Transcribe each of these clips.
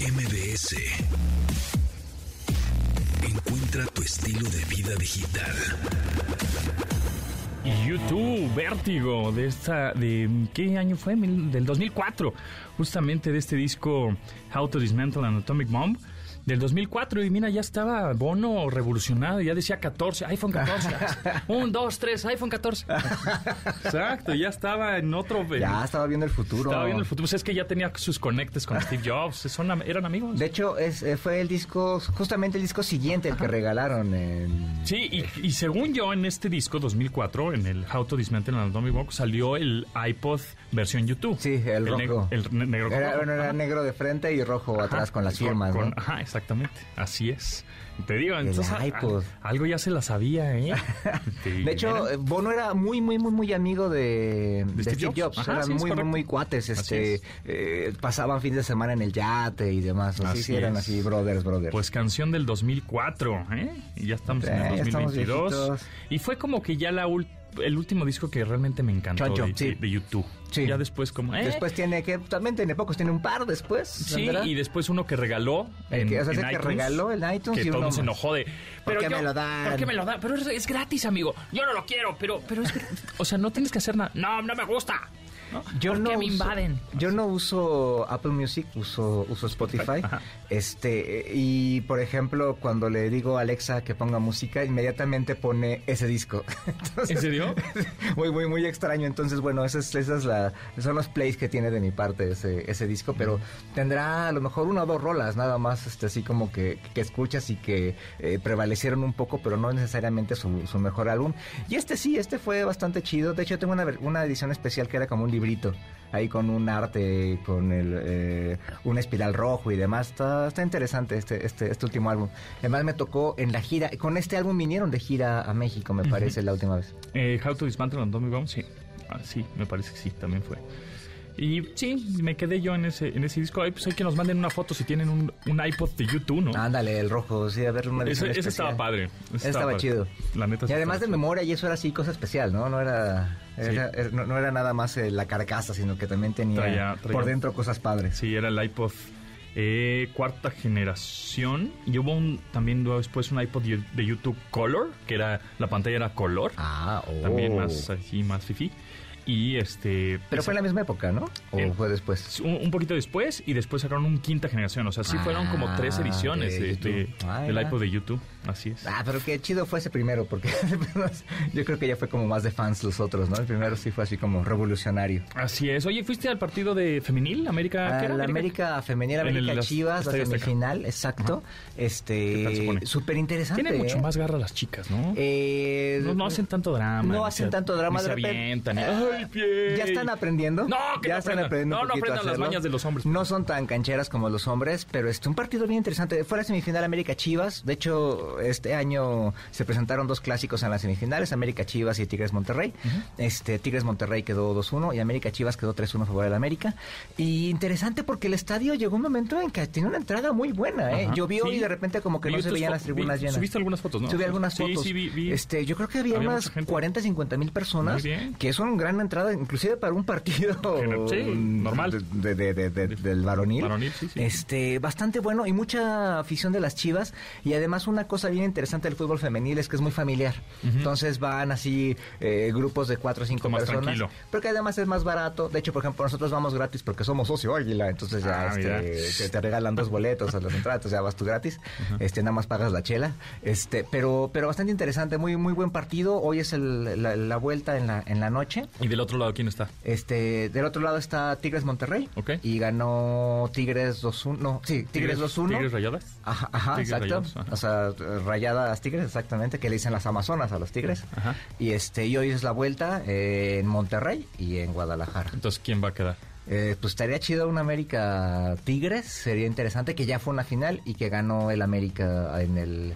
MBS. Encuentra tu estilo de vida digital. YouTube, Vértigo, de esta, de ¿qué año fue? Del 2004, justamente de este disco How to Dismantle an Atomic Bomb, del 2004, y mira, ya estaba Bono revolucionado, ya decía 14, iPhone 14, 1, 2, 3, iPhone 14. Exacto, ya estaba en otro... Ya estaba viendo el futuro. Estaba viendo el futuro, pues es que ya tenía sus conectes con Steve Jobs, son, eran amigos. De hecho, es, eh, fue el disco, justamente el disco siguiente, el que regalaron en... Sí, y, y según yo, en este disco 2004, en el How to Dismantle an Atomic Bomb, salió el iPod versión YouTube. Sí, el, rojo. neg- el ne- negro Era, bueno, era negro de frente y rojo Ajá, atrás con las firmas, con- ¿no? Ajá, exactamente. Así es. Te digo, entonces a- algo ya se la sabía, ¿eh? De hecho, Bono era muy, muy, muy, muy amigo de, de Steve Steve Jobs. Jobs. Ajá, Eran muy, muy, muy cuates. Este, es. eh, pasaban fines de semana en el yate y demás. Así, Así sí, eran así, brothers, brothers. Pues canción del 2004, ¿eh? Y ya estamos en el ya estamos 2022. viejitos. Y fue como que ya la ul- el último disco que realmente me encantó de, sí. de- de YouTube. Sí. Ya después como... ¿eh? Después tiene que, también tiene pocos, tiene un par después. Sí, y después uno que regaló El en, que- o sea, en que regaló el iTunes que y todo uno se enojó de ¿Por qué yo- me lo dan? ¿Por qué me lo dan? Pero es, es gratis, amigo. Yo no lo quiero, pero pero es o sea, no tienes que hacer nada. No, no me gusta. ¿No? Yo ¿Por no me uso- invaden? Yo no uso Apple Music, uso, uso Spotify. Ajá. Este, y por ejemplo, cuando le digo a Alexa que ponga música, inmediatamente pone ese disco. Entonces, ¿En serio? muy, muy, muy extraño. Entonces, bueno, esa es, esa es la, son los plays que tiene de mi parte ese, ese disco, pero tendrá a lo mejor una o dos rolas, nada más, este, así como que, que escuchas y que eh, prevalecieron un poco, pero no necesariamente su, su mejor álbum. Y este sí, este fue bastante chido. De hecho, tengo una, una edición especial que era como un librito, ahí con un arte, con el, eh, un espiral rojo y demás. Está, está interesante este, este, este último álbum. Además, me tocó en la gira, con este álbum vinieron de gira a México, me parece, la última vez. Eh, How to Dismantle an Atomic Bomb, sí. Ah, sí, me parece que sí, también fue. Y sí, me quedé yo en ese, en ese disco. Ay, pues hay que nos manden una foto si tienen un, un iPod de YouTube, ¿no? Ándale, el rojo, sí, a ver una ese, ese estaba padre. Ese Ese estaba padre. chido. La neta Y además de estaba chido. memoria, y eso era así cosa especial, ¿no? No era, era- era- no, no era nada más eh, la carcasa, sino que también tenía Traía- traía- por dentro cosas padres. Sí, era el iPod eh, cuarta generación. Y hubo un, también después un iPod de de YouTube Color, que era la pantalla era color. Ah, oh. También más así, más fifi. Y este... Pero fue en la misma época, ¿no? ¿O Eh, fue después? un, un poquito después y después sacaron un quinta generación. O sea, sí fueron como tres Ah, ediciones de de, YouTube. de- Ah, del iPod de YouTube. Así es. Ah, pero qué chido fue ese primero, porque yo creo que ya fue como más de fans los otros, ¿no? El primero sí fue así como revolucionario. Así es. Oye, ¿fuiste al partido de femenil? ¿América? ¿qué Ah, era? la América Femenina, En el América las- Chivas, la semifinal, exacto. ¿Qué Este, súper interesante. Tienen mucho ¿eh? más garra las chicas, ¿no? Eh, no, no hacen tanto drama. No ni hacen tanto drama ni se avientan. y, Ya están aprendiendo. No, que ya no están aprendiendo. No, un no aprendan las mañas de los hombres. No son tan cancheras como los hombres, pero este un partido bien interesante. Fue la semifinal América Chivas. De hecho, este año se presentaron dos clásicos en las semifinales, América Chivas y Tigres Monterrey. Este Tigres Monterrey quedó 2-1 y América Chivas quedó 3-1 a favor del América. Y interesante porque el estadio llegó un momento en que tenía una entrada muy buena, ¿eh? Llovió Sí. y de repente como que Vi no se veían las tribunas vi- llenas. Subiste algunas fotos, ¿no? Subí algunas Sí, fotos. sí, vi- vi. Este, yo creo que había, Había unas mucha gente. 40, 50 mil personas, que es una gran entrada, inclusive para un partido Sí, normal. de- de- de- de- del varonil. Varonil, sí, sí. Este, bastante bueno y mucha afición de las Chivas y además una cosa bien interesante del fútbol femenil es que es muy familiar. Entonces van así eh, grupos de cuatro o cinco Más personas. tranquilo. Porque además es más barato. De hecho, por ejemplo, nosotros vamos gratis porque somos socio águila. Entonces ya Ah, este, te, te regalan dos boletos a las entradas, ya vas tú gratis. Este, nada más pagas la chela. Este, pero, pero bastante interesante, muy, muy buen partido. Hoy es el- la, la vuelta en la, en la noche. ¿Y del otro lado quién está? Este, del otro lado está Tigres Monterrey. Ok. Y ganó Tigres 2-1. No, sí, Tigres 2-1. ¿Tigres rayadas? Ajá, ajá Tigres exacto. Ajá. O sea, rayadas Tigres, exactamente, que le dicen las Amazonas a los Tigres. Ajá. Y este, y hoy es la vuelta en Monterrey y en Guadalajara. Entonces, ¿quién va a quedar? Eh, pues estaría chido un América Tigres, sería interesante que ya fue una final y que ganó el América en el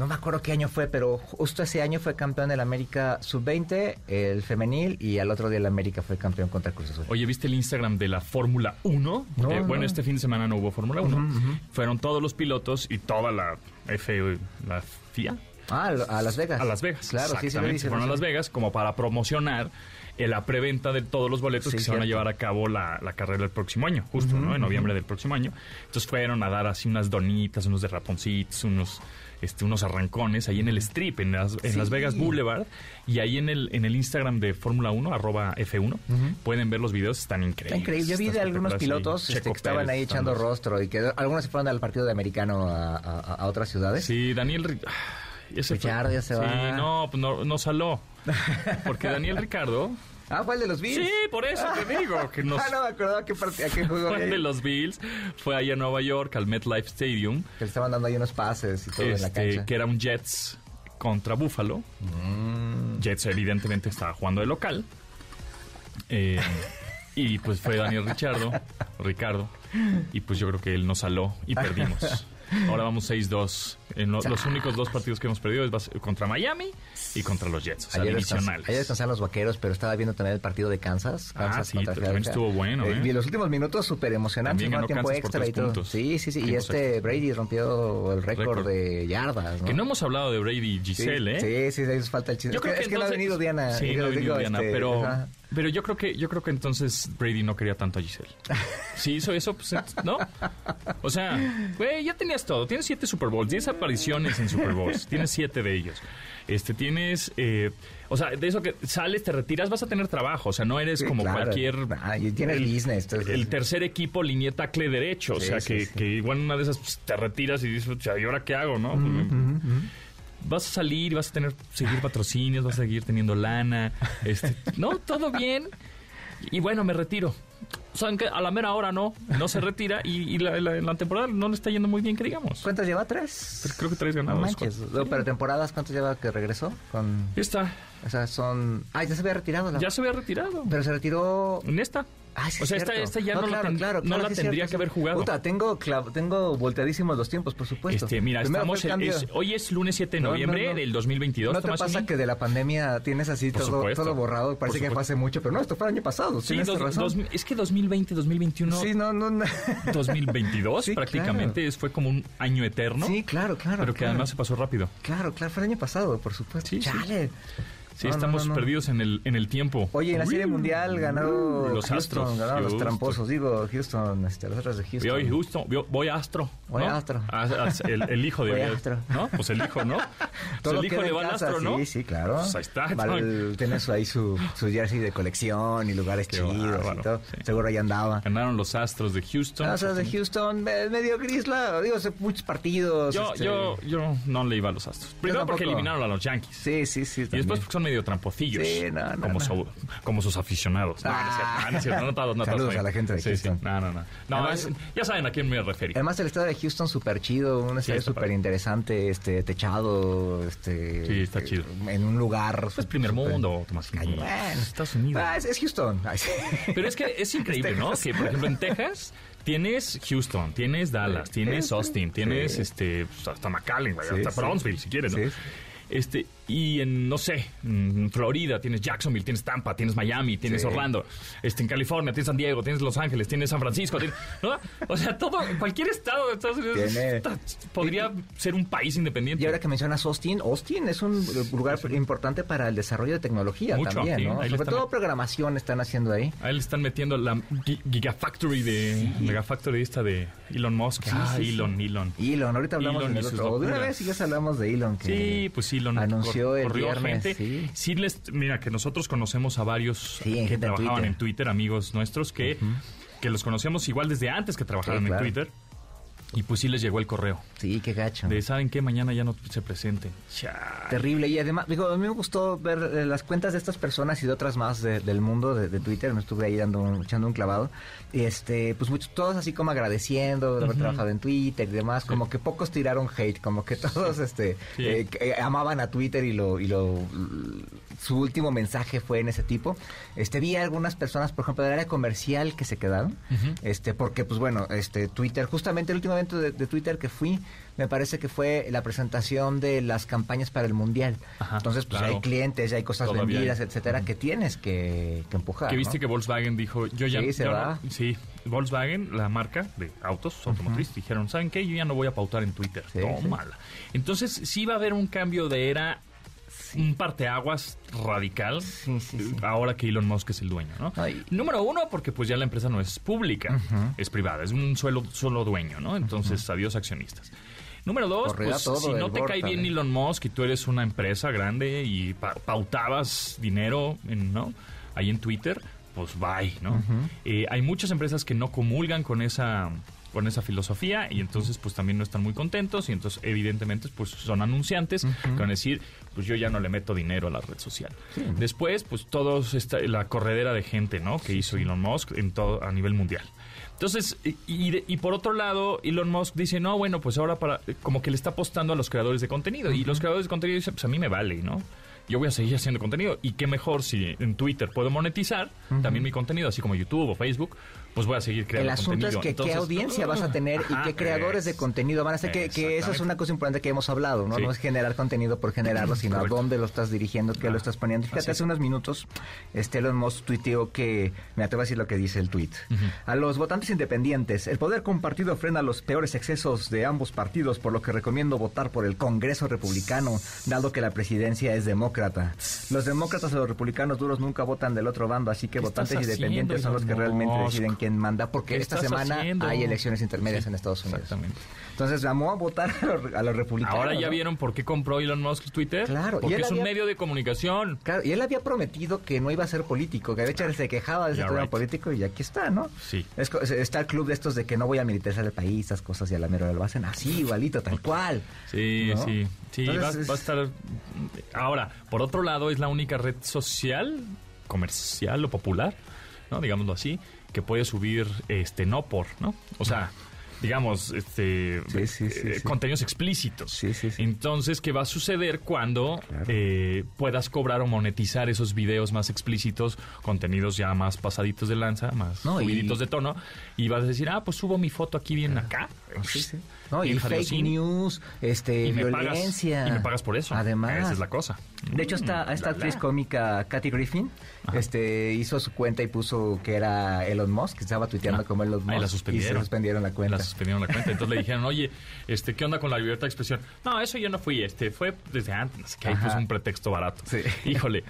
no me acuerdo qué año fue, pero justo ese año fue campeón el América sub-20, el femenil y al otro día el América fue campeón contra Cruz Azul. Oye, ¿viste el Instagram de la Fórmula 1? No. Bueno, este fin de semana no hubo Fórmula 1. Ujú, ujú. Fueron todos los pilotos y toda la F, la FIA Ah, a Las Vegas. a Las Vegas. Claro, sí, Exactamente, dice, se fueron a Las. Vegas como para promocionar eh, la preventa de todos los boletos Sí, que se van a llevar a cabo la, la carrera del próximo año, justo, ¿no? En noviembre del próximo año. Entonces fueron a dar así unas donitas, unos de raponcitos, unos este, unos arrancones ahí en el strip, en Las, en Sí. Las Vegas Boulevard. Y ahí en el, en el Instagram de Fórmula 1, arroba F1, pueden ver los videos, están Está increíbles. increíble. Yo vi de algunos pilotos este, que estaban Pérez, ahí echando rostro y que algunos se fueron al partido de americano a, a- a otras ciudades. Sí, Daniel... Ese Richard ya se sí, va. no, pues no, no saló. Porque Daniel Ricardo... Ah, fue el de los Bills. Sí, por eso te digo, que nos... Ah, no me acordaba qué, a qué juego fue había de los Bills, fue allá a Nueva York, al MetLife Stadium, Que le estaban dando ahí unos pases y todo en la este, cancha. que era un Jets contra Buffalo. Mm. Jets evidentemente estaba jugando de local. Eh, y pues fue Daniel Richardo, Ricardo. Y pues yo creo que él nos saló y perdimos. Ahora vamos 6-2. En lo- los únicos dos partidos que hemos perdido es contra Miami y contra los Jets, o sea, Ayer, divisionales. ayer descansaron los vaqueros, pero estaba viendo también el partido de Kansas. Ah, Kansas sí, contra también estuvo bueno, ¿eh? Y los últimos minutos súper emocionantes, También ganó tiempo Kansas por extra tres y todo. puntos. Sí, sí, sí. Y este extra. Brady rompió el récord de yardas, ¿no? Que no hemos hablado de Brady y Sí, Giselle, ¿eh? Sí, sí, ahí nos falta el chisme. Yo es creo que, es que no ha entonces- venido Diana. Sí, Digo, no ha venido digo, Diana, este, pero, ajá. Pero yo creo que yo creo que entonces Brady no quería tanto a Giselle. Sí hizo eso, pues, ¿no? O sea, güey, ya tenías todo. Tienes siete Super Bowls, diez apariciones en Super Bowls. Tienes siete de ellos. Este, tienes, eh, o sea, de eso que sales, te retiras, vas a tener trabajo. O sea, no eres Sí, como claro. cualquier... Ah, y tienes business, entonces- el tercer equipo línea tacle derecho. o sea, sí, que, que igual una de esas pues, te retiras y dices, o sea, ¿y ahora qué hago, no? Pues, vas a salir, vas a tener seguir patrocinios, vas a seguir teniendo lana, este, no, todo bien. Y bueno, me retiro. Saben que a la mera hora no, no se retira y, y la, la- la temporada no le está yendo muy bien, que digamos. ¿Cuántas lleva? ¿Tres? Pero creo que tres No ganados. manches. cuatro. No, Pero temporadas, ¿cuántas lleva que regresó? Con... Ya está, O sea, son... Ah, ya se había retirado. La... ya se había retirado. Pero se retiró... En esta. Ah, sí, o sea, es esta, ya no, la, claro, ten- claro, no claro, la sí es tendría cierto, que haber jugado. Puta, tengo, tengo volteadísimos los tiempos, por supuesto. Este, mira, estamos el es- hoy es lunes 7 de No, no, noviembre no. del 2022. ¿No te Tomás pasa que de la pandemia tienes así todo, todo borrado? Parece que fue hace mucho, pero no, esto fue el año pasado. Sí, dos- razón. dos- es que 2020, 2021, Sí, no, no, no. 2022 Sí, prácticamente fue como un año eterno, Sí, claro, claro. pero que además se pasó rápido. Claro, claro, fue el año pasado, por supuesto. Chale. Sí, No, estamos no, no. perdidos en el, en el tiempo. Oye, en la Serie Mundial ganaron los Houston, Astros. ganaron los Houston. tramposos, digo, Houston, este, los otros de Houston. Voy, Houston, voy, voy a Astro. Voy ¿no? a Astro. Ah, ah, el, el hijo de Voy a Astro. ¿No? Pues el hijo, ¿no? Todo Pues el hijo queda le en va al casa, Astro, ¿no? Sí, sí, claro. Pues ahí está. Va al- tiene su, ahí su, su jersey de colección y lugares Qué chidos bárbaro, y todo. sí. Seguro ahí andaba. Ganaron los Astros de Houston. O sea, de Houston, me- medio gris, la, digo, hace muchos partidos. yo, este, yo, yo no le iba a los Astros. Primero porque eliminaron a los Yankees. Sí, sí, sí. Y después también. porque son medio tramposillos. Sí, no, no, como, no. su- como sus aficionados. No, no es cierto, no, no es cierto, no todos, no todos, Saludos a la gente de Sí, sí. Houston. No, no, no. No, Además- es- ya saben a quién me referí. Además el estado de Houston súper chido, un estadio súper interesante, este, techado, este... Sí, está chido. En un lugar... Pues primer súper- mundo, Tomás. Bueno. Estados Unidos. Ah, es, es Houston. Ay. Pero es que es increíble, ¿no? Que, por ejemplo, en Texas tienes Houston, tienes Dallas, tienes. Austin, tienes este pues, hasta McAllen, güey, hasta. Brownsville, si quieres, ¿no? Sí. Este, y en, no sé, en Florida tienes Jacksonville, tienes Tampa, tienes Miami, tienes Sí. Orlando, este, en California tienes San Diego, tienes Los Ángeles, tienes San Francisco, tienes- ¿no? O sea, todo, cualquier estado de Estados Unidos está- podría ser un país independiente. Y ahora que mencionas Austin, Austin es un lugar importante para el desarrollo de tecnología Mucho, también, sí, ¿no? ahí le Sobre están- todo programación están haciendo ahí. A él le están metiendo la gi- Gigafactory de Megafactory esta de Elon Musk. ah. Elon, Elon. Elon, ahorita hablamos Elon y sus otro. De una vez si ya hablamos de Elon. Que Sí, pues Elon anunció el corrió viernes, gente. sí. les, mira, que nosotros conocemos a varios Sí, que trabajaban Twitter. en Twitter, amigos nuestros, que, que los conocíamos igual desde antes que trabajaban Sí, claro. en Twitter. Y pues sí les llegó el correo. Sí, qué gacho. De, ¿saben qué? Mañana ya no se presenten. Terrible. Y además, digo, a mí me gustó ver eh, las cuentas de estas personas y de otras más de- del mundo de, de Twitter. Me estuve ahí dando un- echando un clavado. Y este, pues muchos, todos así como agradeciendo de haber trabajado en Twitter y demás. Como que pocos tiraron hate, como que todos este Sí. eh, eh, amaban a Twitter y lo, y lo su último mensaje fue en ese tipo. Este vi a algunas personas, por ejemplo, del área comercial que se quedaron. Este, porque pues bueno, este Twitter, justamente el último evento de, de Twitter que fui, me parece que fue la presentación de las campañas para el mundial. Ajá, Entonces, pues claro. hay clientes, ya hay cosas Todavía vendidas, hay. etcétera, que tienes que, que empujar. Que viste ¿no? que Volkswagen dijo, yo ya Sí, se va. no- sí, Volkswagen, la marca de autos automotrices, dijeron, ¿saben qué? Yo ya no voy a pautar en Twitter. Sí, Tómala. Entonces, sí va a haber un cambio de era un parteaguas radical Sí, sí, sí. ahora que Elon Musk es el dueño, ¿no? Ay. Número uno, porque pues ya la empresa no es pública, es privada, es un solo, solo dueño, ¿no? Entonces, adiós accionistas. Número dos, pues si no te cae bien. Elon Musk y tú eres una empresa grande y pa- pautabas dinero, en, ¿no? Ahí en Twitter, pues bye, ¿no? Eh, hay muchas empresas que no comulgan con esa con esa filosofía y entonces pues también no están muy contentos y entonces evidentemente pues son anunciantes que van a decir pues yo ya no le meto dinero a la red social. Después pues todos esta, la corredera de gente, ¿no? Que hizo Elon Musk en todo a nivel mundial. Entonces, y, y de- y por otro lado, Elon Musk dice, no, bueno, pues ahora para, como que le está apostando a los creadores de contenido. Y los creadores de contenido dicen, pues a mí me vale, ¿no? Yo voy a seguir haciendo contenido. Y qué mejor si en Twitter puedo monetizar también mi contenido, así como YouTube o Facebook, pues voy a seguir creando El asunto es que Entonces, qué audiencia vas a tener y qué creadores de contenido van a ser. Que, que eso es una cosa importante que hemos hablado, ¿no? Sí. No es generar contenido por generarlo, sino Correcto. a dónde lo estás dirigiendo, qué Ah, lo estás poniendo. Fíjate, hace unos minutos, este Elon Musk tuiteó que, me atrevo a decir lo que dice el tweet. A los votantes independientes, el poder compartido frena los peores excesos de ambos partidos, por lo que recomiendo votar por el Congreso Republicano, dado que la presidencia es demócrata. Los demócratas o los republicanos duros nunca votan del otro bando, así que ¿Qué votantes independientes son los que realmente deciden quién manda, porque ¿Qué esta semana haciendo? hay elecciones intermedias Sí, en Estados Unidos. Exactamente. Entonces llamó a votar a los, a los republicanos. Ahora ya ¿no? vieron por qué compró Elon Musk Twitter. Claro, y Porque él es un medio de comunicación. Claro, y él había prometido que no iba a ser político, que de hecho él se quejaba de ese tema right. político y aquí está, ¿no? Sí. Es está el club de estos de que no voy a militarizar el país, esas cosas y a la mera lo hacen así, igualito, tal cual. Sí, ¿no? sí, sí, va, Entonces, va a estar... Ahora, por otro lado, es la única red social, comercial o popular, ¿no? Digámoslo así, que puede subir, este, no por, ¿no? O sea, digamos, este, Sí, sí, sí, eh, contenidos explícitos. Entonces, ¿qué va a suceder cuando Claro. eh, puedas cobrar o monetizar esos videos más explícitos, contenidos ya más pasaditos de lanza, más No, y- subiditos de tono, y vas a decir, ah, pues subo mi foto aquí bien acá. Sí, sí. No, y fake news, este, y violencia. pagas y me pagas por eso. Además. Esa es la cosa. De hecho, esta, Mm, esta la, actriz la. cómica Kathy Griffin este, hizo su cuenta y puso que era Elon Musk, que estaba tuiteando Ah, como Elon Musk. ahí la Y se suspendieron la cuenta. La suspendieron la cuenta. Entonces le dijeron, oye, este, ¿qué onda con la libertad de expresión? No, eso yo no fui, este, fue desde antes, no sé qué, ahí puso un pretexto barato. Sí. Híjole.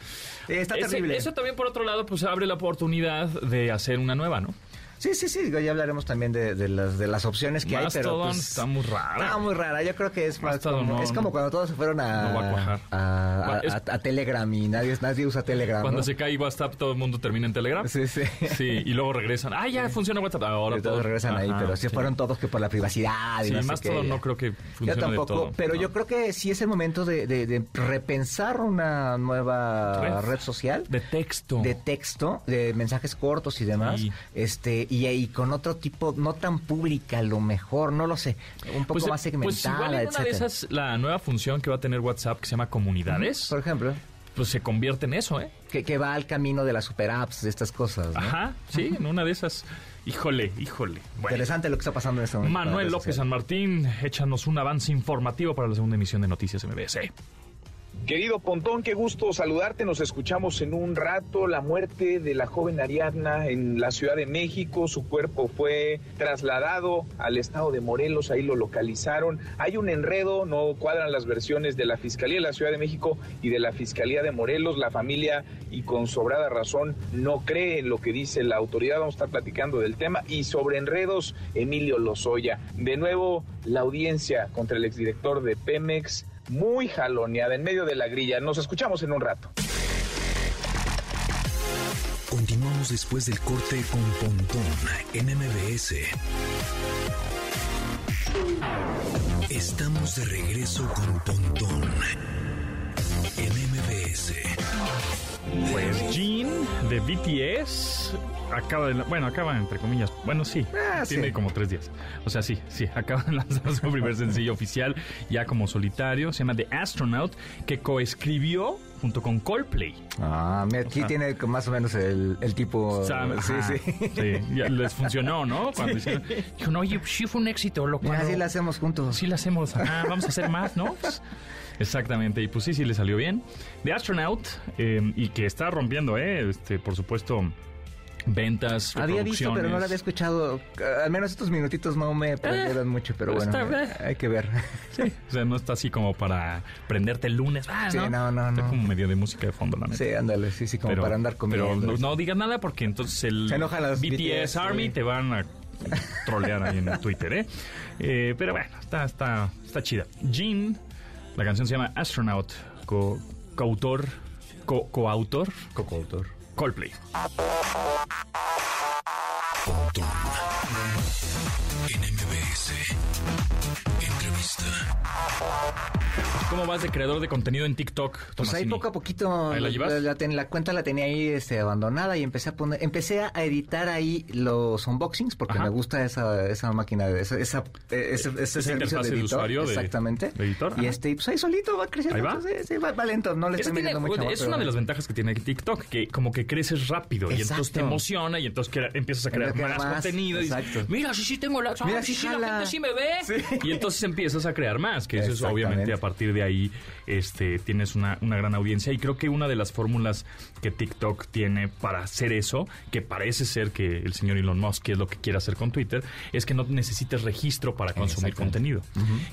Está Ese- terrible. Eso también, por otro lado, pues abre la oportunidad de hacer una nueva, ¿no? Sí, sí, sí, digo, ya hablaremos también de, de las, de las opciones que hay, pero pues, está muy rara. Está muy rara, yo creo que es más Mastodon como, no, es como cuando todos se fueron a, no va a cuajar. a, a- Cuando es- a- a Telegram y nadie, nadie usa Telegram, Cuando ¿no? se cae WhatsApp, todo el mundo termina en Telegram. Sí, sí. Sí, y luego regresan. Ah, ya funciona WhatsApp. Ahora Y todos regresan ahí, pero sí, fueron todos que por la privacidad y Sí, más todo no creo que Yo funcione tampoco, de todo. pero yo creo que sí es el momento de, de- de repensar una nueva Red. red, social. De texto. de texto, de mensajes cortos y demás, Sí. este y, y con otro tipo no tan pública, a lo mejor, no lo sé, un poco Pues, más pues segmentada, igual en una de etcétera. esas, la nueva función que va a tener WhatsApp que se llama Comunidades, Por ejemplo, pues se convierte en eso, ¿eh? que, que va al camino de las super apps, de estas cosas. ¿no? Ajá, sí, en una de esas. Híjole, híjole. Bueno. Interesante lo que está pasando en este momento. Manuel López. San Martín, échanos un avance informativo para la segunda emisión de Noticias MBS. Querido Pontón, qué gusto saludarte. Nos escuchamos en un rato. La muerte de la joven Ariadna en la Ciudad de México. Su cuerpo fue trasladado al estado de Morelos. Ahí lo localizaron. Hay un enredo. No cuadran las versiones de la Fiscalía de la Ciudad de México y de la Fiscalía de Morelos. La familia, y con sobrada razón, no cree en lo que dice la autoridad. Vamos a estar platicando del tema. Y sobre enredos, Emilio Lozoya. De nuevo, la audiencia contra el exdirector de Pemex muy jaloneada en medio de la grilla. Nos escuchamos en un rato. Continuamos después del corte con Pontón en MBS. Estamos de regreso con Pontón en MBS. Pues Jean de BTS acaba de... Bueno, acaba entre comillas. Bueno, sí. Ah, tiene sí. como tres días. O sea, sí, sí. Acaba de lanzar su primer sencillo oficial ya como solitario. Se llama The Astronaut, que coescribió junto con Coldplay. Ah, mira, aquí sea, tiene más o menos el, el tipo. Sí, ajá, sí. sí, ya les funcionó, ¿no? Cuando hicieron... Dijo, no, oye, sí fue un éxito. Lo cual- así la hacemos juntos. Sí la hacemos, ajá, vamos a hacer más, ¿no? Pues, exactamente, y pues sí, sí le salió bien. The Astronaut, eh, y que está rompiendo, ¿eh? Este, por supuesto, ventas, Había visto, pero no lo había escuchado. Al menos estos minutitos no me prendieron mucho, pero bueno, está bien. hay que ver. Sí, o sea, no está así como para prenderte el lunes. Ah, Sí, no, no, Está no. como medio de música de fondo, la neta. Sí, ándale, sí, sí, como pero, para andar comiendo. Pero no, no digas nada porque entonces el Se enojan las BTS, BTS, Army sí. te van a trolear ahí en Twitter, ¿eh? Eh, Pero bueno, está, está, está chida. Jean, la canción se llama Astronaut, co- coautor, co- coautor, Cocoautor. Coldplay. En MBS. Entrevista. ¿Cómo vas de creador de contenido en TikTok, Pues ahí Tomasini? poco a poquito ¿Ahí la llevas? la, ten- la cuenta la tenía ahí este, abandonada y empecé a poner, empecé a editar ahí los unboxings porque Ajá. me gusta esa, esa máquina, de- esa, esa, eh, ese, ese Esa servicio interfaz de usuario de- exactamente. de editor, Y ajá. este, pues ahí solito va creciendo. Ahí va. entonces, sí, va, va lento, no le Es, estoy que metiendo tiene- mucho. amor, es pero- una de las ventajas que tiene TikTok, que como que creces rápido y entonces te emociona y entonces crea- empiezas a crear más, contenido. Y dices, exacto. mira, sí, sí tengo la... Mira, sí, la jala". gente sí me ve. Sí. Y entonces empiezas a crear más, que eso es obviamente a partir de ahí este, tienes una, una gran audiencia. Y creo que una de las fórmulas que TikTok tiene para hacer eso, que parece ser que el señor Elon Musk es lo que quiere hacer con Twitter, es que no necesites registro para consumir contenido.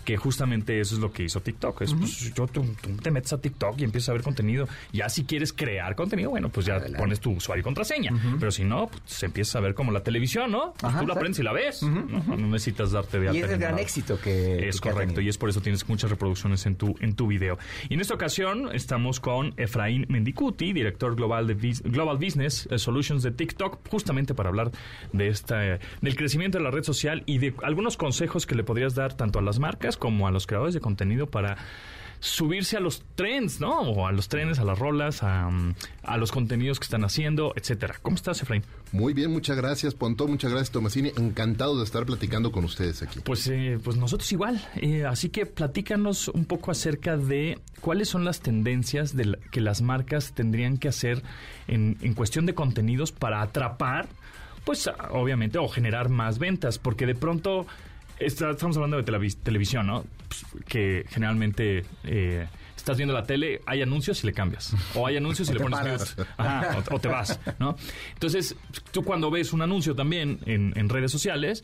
Que justamente eso es lo que hizo TikTok. Es, pues, yo, tú, tú te metes a TikTok y empiezas a ver contenido. Ya si quieres crear contenido, bueno, pues ya Adelante. pones tu usuario y contraseña. Pero si no, pues se empieza a ver como la televisión, ¿no? Pues Ajá, tú la exacto. prendes y la ves. no, no necesitas darte de alta. Y es el gran éxito que Es que correcto, y es por eso tienes muchas reproducciones en tu, en tu video. Y en esta ocasión estamos con Efraín Mendicuti, director global de Global Business eh, Solutions de TikTok, justamente para hablar de esta, eh, del crecimiento de la red social y de algunos consejos que le podrías dar tanto a las marcas como a los creadores de contenido para subirse a los trends, ¿no? O a los trends, a las rolas, a, mm, a los contenidos que están haciendo, etcétera. ¿Cómo estás, Efraín? Muy bien, muchas gracias, Pontón, muchas gracias, Tomasini. Encantado de estar platicando con ustedes aquí. Pues, eh, pues nosotros igual. Eh, así que platícanos un poco acerca de cuáles son las tendencias de la- que las marcas tendrían que hacer en, en cuestión de contenidos para atrapar, pues obviamente, o generar más ventas, porque de pronto está- estamos hablando de televis- televisión, ¿no? Pues, que generalmente eh, estás viendo la tele, hay anuncios y le cambias, o hay anuncios y le pones paras. Ajá, o, o te vas, ¿no? Entonces, tú cuando ves un anuncio también en, en redes sociales,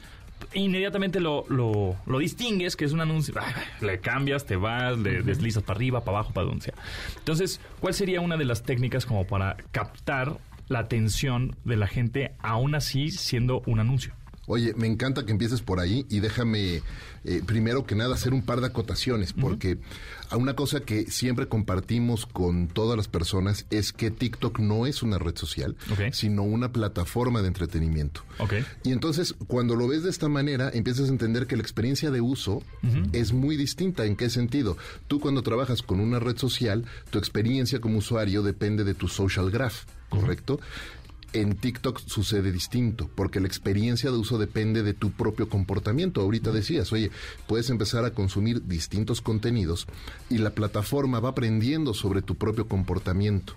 inmediatamente lo, lo, lo distingues que es un anuncio, le cambias, te vas, le deslizas para arriba, para abajo, para donde sea. Entonces, ¿cuál sería una de las técnicas como para captar la atención de la gente, aún así siendo un anuncio? Oye, me encanta que empieces por ahí y déjame eh, primero que nada hacer un par de acotaciones, porque a una cosa que siempre compartimos con todas las personas es que TikTok no es una red social, Ok. sino una plataforma de entretenimiento. Y entonces, cuando lo ves de esta manera, empiezas a entender que la experiencia de uso es muy distinta. ¿En qué sentido? Tú cuando trabajas con una red social, tu experiencia como usuario depende de tu social graph, ¿correcto? En TikTok sucede distinto, porque la experiencia de uso depende de tu propio comportamiento. Ahorita decías, oye, puedes empezar a consumir distintos contenidos y la plataforma va aprendiendo sobre tu propio comportamiento.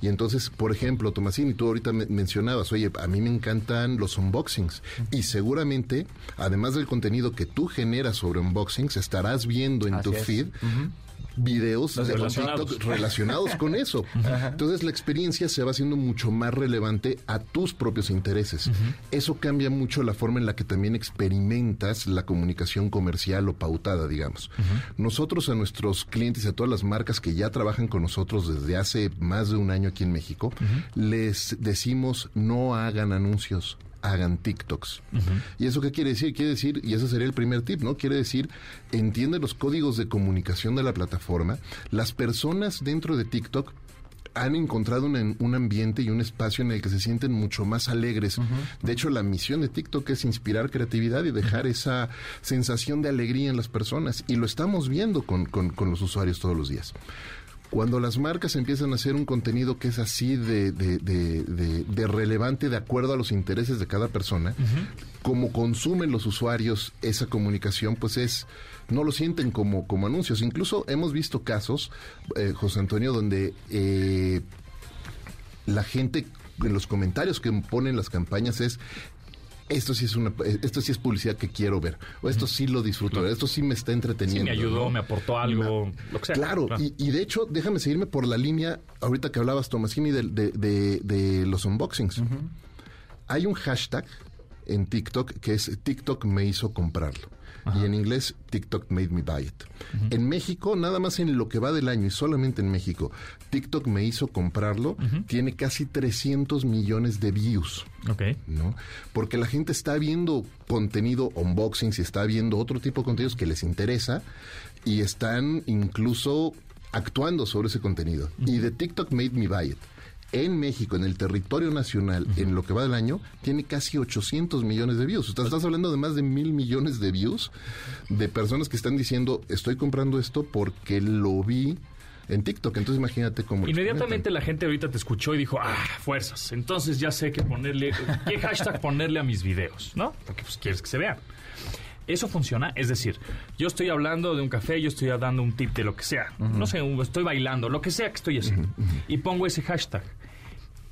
Y entonces, por ejemplo, Tomasini, tú ahorita me- mencionabas, oye, a mí me encantan los unboxings. Y seguramente, además del contenido que tú generas sobre unboxings, estarás viendo en Así tu es. feed de de relacionados. TikTok relacionados con eso. Entonces la experiencia se va haciendo mucho más relevante a tus propios intereses. Eso cambia mucho la forma en la que también experimentas la comunicación comercial o pautada, digamos. Nosotros a nuestros clientes y a todas las marcas que ya trabajan con nosotros desde hace más de un año aquí en México, les decimos no hagan anuncios hagan TikToks. ¿Y eso qué quiere decir? Quiere decir, y ese sería el primer tip, ¿no? Quiere decir, entiende los códigos de comunicación de la plataforma. Las personas dentro de TikTok han encontrado un, un ambiente y un espacio en el que se sienten mucho más alegres. De hecho, la misión de TikTok es inspirar creatividad y dejar esa sensación de alegría en las personas. Y lo estamos viendo con, con- con los usuarios todos los días. Cuando las marcas empiezan a hacer un contenido que es así de, de- de- de- de relevante de acuerdo a los intereses de cada persona, como consumen los usuarios esa comunicación, pues es, no lo sienten como, como anuncios. Incluso hemos visto casos, eh, José Antonio, donde eh, la gente en los comentarios que ponen las campañas es esto sí es una esto sí es publicidad que quiero ver o esto sí lo disfruto esto sí me está Sí, entreteniendo me ayudó, ¿no? me aportó algo, lo que sea. Claro, Y, y de hecho, déjame seguirme por la línea, ahorita que hablabas, Tomasini, de, de, de- de los unboxings. Hay un hashtag en TikTok que es TikTok me hizo comprarlo. Y en inglés, TikTok made me buy it. En México, nada más en lo que va del año y solamente en México, TikTok me hizo comprarlo, tiene casi 300 millones de views. Ok. ¿no? Porque la gente está viendo contenido unboxings y está viendo otro tipo de contenidos que les interesa y están incluso actuando sobre ese contenido. Y de TikTok Made Me Buy It. En México, en el territorio nacional, en lo que va del año, tiene casi 800 millones de views. Estás, estás hablando de más de mil millones de views de personas que están diciendo, estoy comprando esto porque lo vi en TikTok. Entonces imagínate cómo... Inmediatamente la gente ahorita te escuchó y dijo, ah, fuerzas. Entonces ya sé qué ponerle, qué hashtag ponerle a mis videos, ¿no? Porque pues quieres que se vean. Eso funciona, es decir, yo estoy hablando de un café, yo estoy dando un tip de lo que sea, no sé, estoy bailando, lo que sea que estoy haciendo, y pongo ese hashtag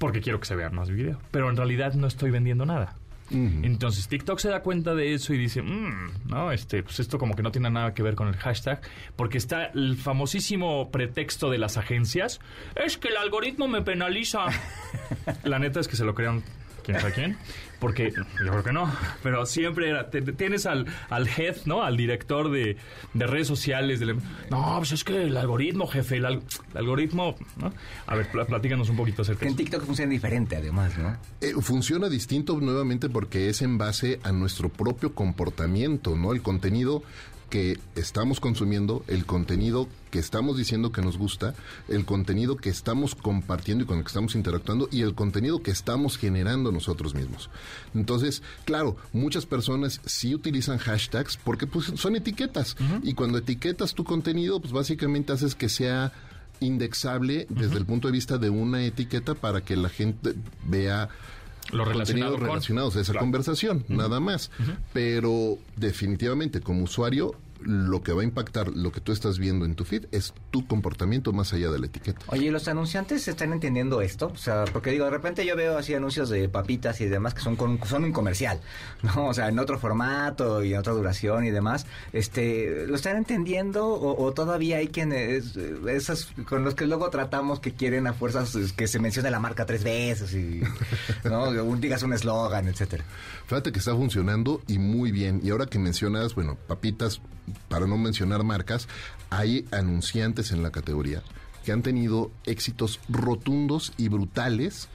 porque quiero que se vean más video, pero en realidad no estoy vendiendo nada. Entonces TikTok se da cuenta de eso y dice, "Mm, no, este, pues esto como que no tiene nada que ver con el hashtag, porque está el famosísimo pretexto de las agencias, es que el algoritmo me penaliza. La neta es que se lo crean quién sabe quién, porque yo creo que no, pero siempre era, te- tienes al, al head, ¿no? Al director de, de redes sociales, del- no, pues es que el algoritmo, jefe, el, al- el algoritmo, ¿no? A ver, pl- platícanos un poquito acerca de en. TikTok funciona diferente, además, ¿no? Eh, funciona distinto nuevamente porque es en base a nuestro propio comportamiento, ¿no? El contenido que estamos consumiendo, el contenido que estamos diciendo que nos gusta, el contenido que estamos compartiendo y con el que estamos interactuando y el contenido que estamos generando nosotros mismos. Entonces, claro, muchas personas sí utilizan hashtags porque pues, son etiquetas. Y cuando etiquetas tu contenido, pues básicamente haces que sea indexable desde el punto de vista de una etiqueta para que la gente vea Lo relacionado contenidos con- relacionados a esa Claro. conversación, nada más. Pero definitivamente como usuario lo que va a impactar lo que tú estás viendo en tu feed es tu comportamiento más allá de la etiqueta. Oye, ¿y ¿los anunciantes están entendiendo esto? O sea, porque digo, de repente yo veo así anuncios de papitas y demás que son con, son un comercial, ¿no? O sea, en otro formato y en otra duración y demás. Este, ¿lo están entendiendo o, o todavía hay quienes, eh, esas con los que luego tratamos que quieren a fuerzas eh, que se mencione la marca tres veces y, ¿no? Digas un eslogan, etcétera. Fíjate que está funcionando y muy bien. Y ahora que mencionas, bueno, papitas, para no mencionar marcas, hay anunciantes en la categoría que han tenido éxitos rotundos y brutales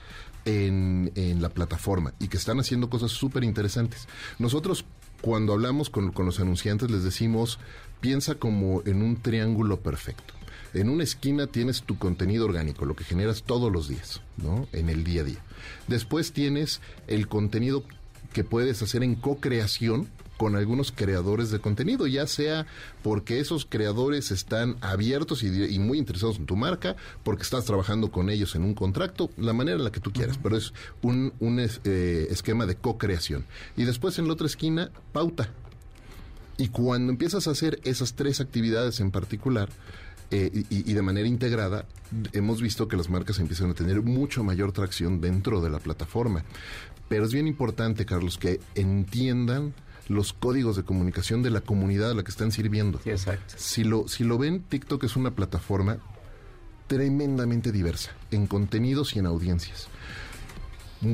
en, en la plataforma y que están haciendo cosas súper interesantes. Nosotros, cuando hablamos con, con los anunciantes, les decimos, piensa como en un triángulo perfecto. En una esquina tienes tu contenido orgánico, lo que generas todos los días, ¿no? En el día a día. Después tienes el contenido que puedes hacer en co-creación con algunos creadores de contenido, ya sea porque esos creadores están abiertos y, y muy interesados en tu marca, porque estás trabajando con ellos en un contrato, la manera en la que tú quieras, pero es un, un es- eh, esquema de co-creación. Y después en la otra esquina, pauta. Y cuando empiezas a hacer esas tres actividades en particular, eh, y, y de manera integrada, hemos visto que las marcas empiezan a tener mucho mayor tracción dentro de la plataforma. Pero es bien importante, Carlos, que entiendan los códigos de comunicación de la comunidad a la que están sirviendo. Sí, exacto. Si lo, si lo ven, TikTok es una plataforma tremendamente diversa en contenidos y en audiencias.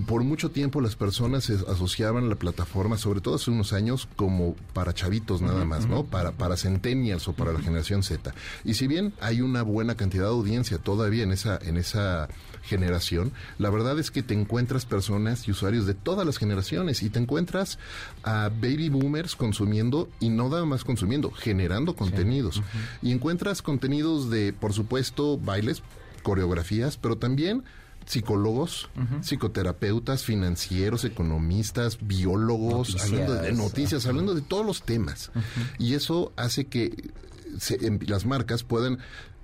Por mucho tiempo las personas se asociaban la plataforma, sobre todo hace unos años, como para chavitos nada más, ¿no? Para, para centennials o para la generación Z. Y si bien hay una buena cantidad de audiencia todavía en esa, en esa generación, la verdad es que te encuentras personas y usuarios de todas las generaciones y te encuentras a baby boomers consumiendo y no nada más consumiendo, generando contenidos. Y encuentras contenidos de, por supuesto, bailes, coreografías, pero también psicólogos, psicoterapeutas, financieros, economistas, biólogos, Noticias. hablando de noticias, hablando de todos los temas. Y eso hace que se- em- las marcas puedan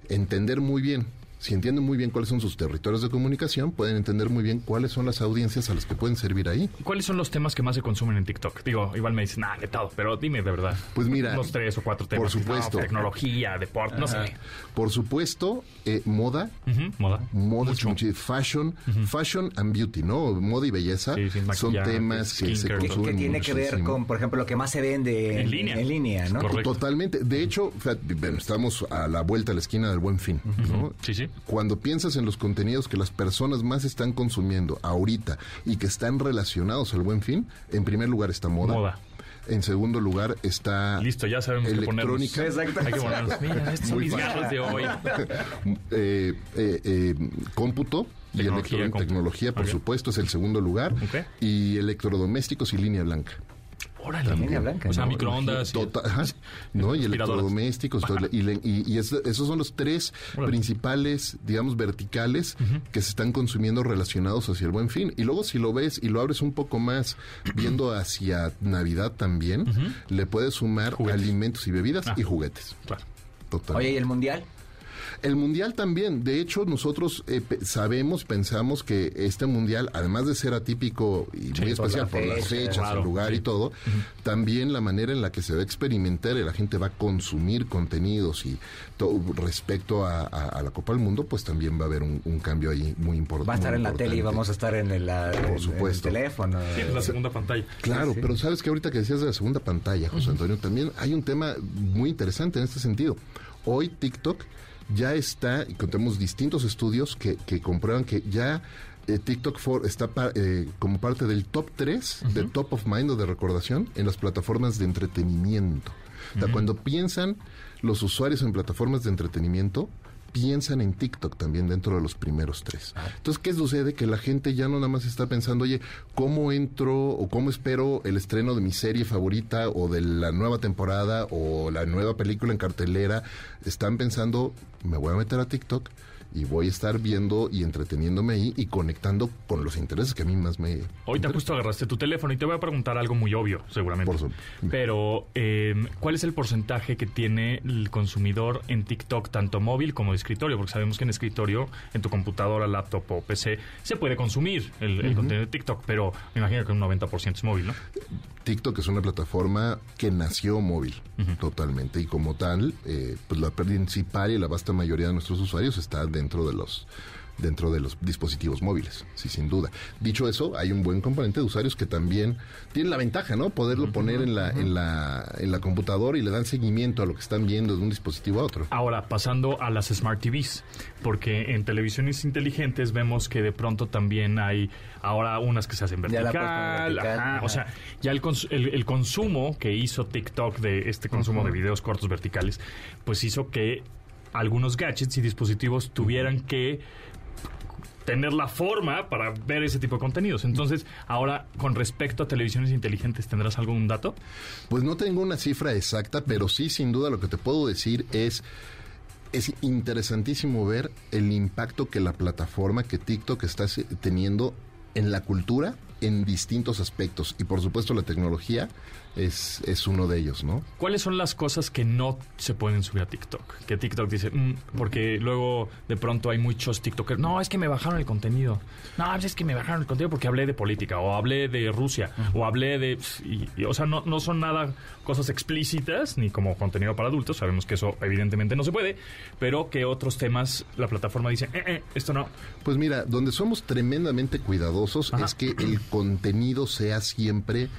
entender muy bien. Si entienden muy bien cuáles son sus territorios de comunicación, pueden entender muy bien cuáles son las audiencias a las que pueden servir ahí. ¿Cuáles son los temas que más se consumen en TikTok? Digo, igual me dicen, ah, de todo, pero dime de verdad. Pues mira, Unos tres o cuatro por temas. supuesto. No, tecnología, deporte, no sé. Por supuesto, eh, moda, moda. moda es Mucho. mucho- fashion, fashion and beauty, ¿no? Moda y belleza Sí, sí, son temas que se consumen que tiene que ver muchísimo. con, por ejemplo, lo que más se vende En línea. En línea, ¿no? Correcto. Totalmente. De hecho, fíjate, bueno, estamos a la vuelta a la esquina del Buen Fin, ¿no? Sí, sí. Cuando piensas en los contenidos que las personas más están consumiendo ahorita y que están relacionados al buen fin, en primer lugar está moda. Moda. En segundo lugar está Listo, ya sabemos qué ponernos. electrónica, Exacto. Hay que ponernos. Mira, estos son mis gatos de hoy. eh, eh, eh, cómputo y Tecnología, tecnología, por supuesto, es el segundo lugar. Y electrodomésticos y línea blanca. Órale. Línea blanca. O sea, ¿no? microondas. y- Tota- ¿no? Y electrodomésticos. todo, y, esos son los tres Órale. principales, digamos, verticales que se están consumiendo relacionados hacia el buen fin. Y luego si lo ves y lo abres un poco más viendo hacia Navidad también, le puedes sumar Juguetes. alimentos y bebidas Ah. y juguetes. Claro. Total. Oye, ¿y el mundial? El mundial también. De hecho, nosotros eh, pe- sabemos, pensamos que este mundial, además de ser atípico y Sí, muy por especial la por, las fecha, fechas, claro, el lugar sí. y todo, también la manera en la que se va a experimentar y la gente va a consumir contenidos y todo respecto a, a- a la Copa del Mundo, pues también va a haber un, un cambio ahí muy importante. Va a estar en la tele y vamos a estar en el, la- en- en el supuesto. teléfono. Sí, la segunda pantalla. Claro, Sí, sí. pero sabes que ahorita que decías de la segunda pantalla, José Antonio, también hay un tema muy interesante en este sentido. Hoy TikTok ya está, y tenemos distintos estudios que, que comprueban que ya eh, TikTok for está pa- eh, como parte del top 3 de top of mind o de recordación en las plataformas de entretenimiento. O sea, cuando piensan los usuarios en plataformas de entretenimiento, piensan en TikTok también dentro de los primeros tres. Entonces, ¿qué sucede? Que la gente ya no nada más está pensando, oye, ¿cómo entro o cómo espero el estreno de mi serie favorita o de la nueva temporada o la nueva película en cartelera? Están pensando, me voy a meter a TikTok y voy a estar viendo y entreteniéndome ahí y conectando con los intereses que a mí más me... Ahorita justo agarraste tu teléfono y te voy a preguntar algo muy obvio, seguramente. Por su- Pero, eh, ¿cuál es el porcentaje que tiene el consumidor en TikTok, tanto móvil como de escritorio? Porque sabemos que en escritorio, en tu computadora, laptop o PC, se puede consumir el, el contenido de TikTok, pero me imagino que un 90% es móvil, ¿no? TikTok es una plataforma que nació móvil totalmente y como tal, eh, pues la principal y la vasta mayoría de nuestros usuarios está dentro de los dentro de los dispositivos móviles, sí, sin duda. Dicho eso, hay un buen componente de usuarios que también tienen la ventaja, ¿no? Poderlo poner en la, en la, en la computadora y le dan seguimiento a lo que están viendo de un dispositivo a otro. Ahora, pasando a las Smart TVs, porque en televisiones inteligentes vemos que de pronto también hay ahora unas que se hacen Ya la vertical, puesta en vertical, ajá, ajá. o sea, ya el, cons- el- el consumo que hizo TikTok de este consumo de videos cortos verticales, pues hizo que algunos gadgets y dispositivos tuvieran que tener la forma para ver ese tipo de contenidos. Entonces, ahora, con respecto a televisiones inteligentes, ¿tendrás algún dato? Pues no tengo una cifra exacta, pero sí, sin duda, lo que te puedo decir es. Es interesantísimo ver el impacto que la plataforma, que TikTok está teniendo en la cultura en distintos aspectos. Y por supuesto la tecnología es, es uno de ellos, ¿no? ¿Cuáles son las cosas que no se pueden subir a TikTok? Que TikTok dice, "Mm", porque luego de pronto hay muchos TikTokers, no, es que me bajaron el contenido. No, es que me bajaron el contenido porque hablé de política, o hablé de Rusia, o hablé de... y- y, o sea, no, no son nada cosas explícitas, ni como contenido para adultos, sabemos que eso evidentemente no se puede, pero que otros temas la plataforma dice, eh, eh, esto no. Pues mira, donde somos tremendamente cuidadosos Ajá. es que el contenido sea siempre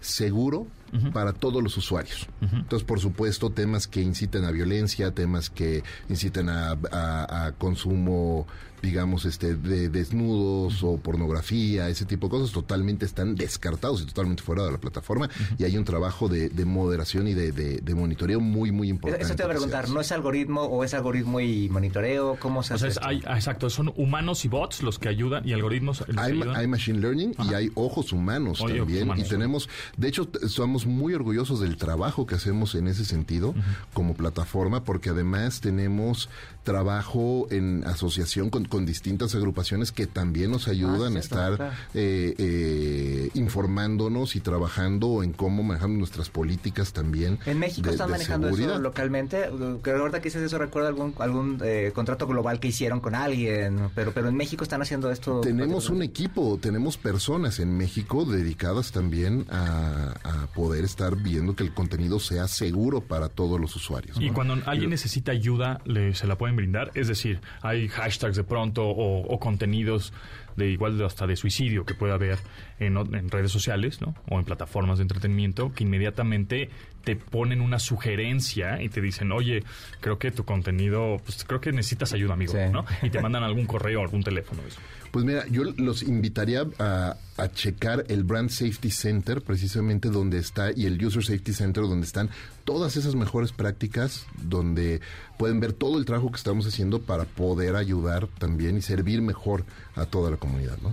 seguro para todos los usuarios. Entonces, por supuesto, temas que inciten a violencia, temas que inciten a, a- a consumo, digamos, este, de desnudos o pornografía, ese tipo de cosas, totalmente están descartados y totalmente fuera de la plataforma. Y hay un trabajo de, de moderación y de, de- de monitoreo muy, muy importante. eso te voy a preguntar. ¿no es algoritmo o es algoritmo y monitoreo? ¿Cómo se O hace sea, es- esto? hay, ah, exacto, son humanos y bots los que ayudan y algoritmos los que Hay, ayudan. hay machine learning y hay ojos humanos Oye, ojos también. humanos. Y tenemos, de hecho, somos muy orgullosos del trabajo que hacemos en ese sentido como plataforma, porque además tenemos trabajo en asociación con, con distintas agrupaciones que también nos ayudan Ah, a cierto, estar claro. eh, eh, informándonos y trabajando en cómo manejamos nuestras políticas también. ¿En México de- están de manejando eso seguridad. localmente? Que ahorita que dices eso, recuerdo algún algún eh, contrato global que hicieron con alguien, pero pero en México están haciendo esto. Tenemos un equipo, tenemos personas en México dedicadas también a, a poder estar viendo que el contenido sea seguro para todos los usuarios. Y ¿no? cuando alguien necesita ayuda, le, se la pueden brindar. Es decir, hay hashtags de pronto o, o contenidos de igual de hasta de suicidio que puede haber en, o- en redes sociales ¿no? o en plataformas de entretenimiento que inmediatamente te ponen una sugerencia y te dicen, oye, creo que tu contenido, pues creo que necesitas ayuda, amigo, Sí. ¿no? Y te mandan algún correo, algún teléfono. eso. Pues mira, yo los invitaría a, a checar el Brand Safety Center, precisamente donde está, y el User Safety Center, donde están todas esas mejores prácticas, donde pueden ver todo el trabajo que estamos haciendo para poder ayudar también y servir mejor a toda la comunidad, ¿no?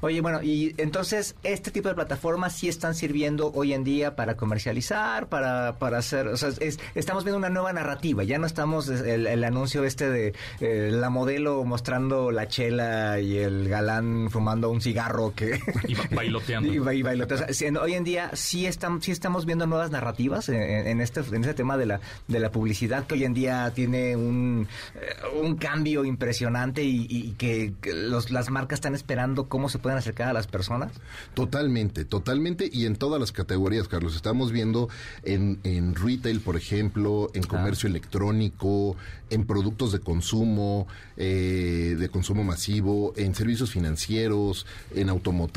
Oye, bueno, y entonces, ¿este tipo de plataformas sí están sirviendo hoy en día para comercializar, para, para hacer, o sea, es- estamos viendo una nueva narrativa, ya no estamos es- el, el anuncio este de eh, la modelo mostrando la chela y el galán fumando un cigarro que... Y ba- bailoteando. Y, ba- y bailotea. O sea, si- hoy en día sí, estamos sí estamos viendo nuevas narrativas en, en este, en este tema de la, de la publicidad que hoy en día tiene un, eh, un cambio impresionante y, y que, que los, las marcas están esperando cómo se pueden acercar a las personas. Totalmente, totalmente, y en todas las categorías, Carlos. Estamos viendo en, en retail, por ejemplo, en comercio electrónico, en productos de consumo, eh, de consumo masivo, en servicios financieros, en automotriz.